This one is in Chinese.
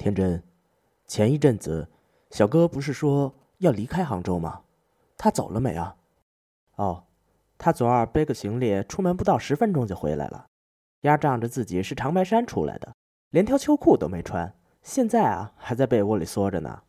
天真。前一阵子小哥不是说要离开杭州吗？他走了没啊？哦他昨儿背个行李出门不到十分钟就回来了丫仗着自己是长白山出来的连条秋裤都没穿现在啊还在被窝里缩着呢。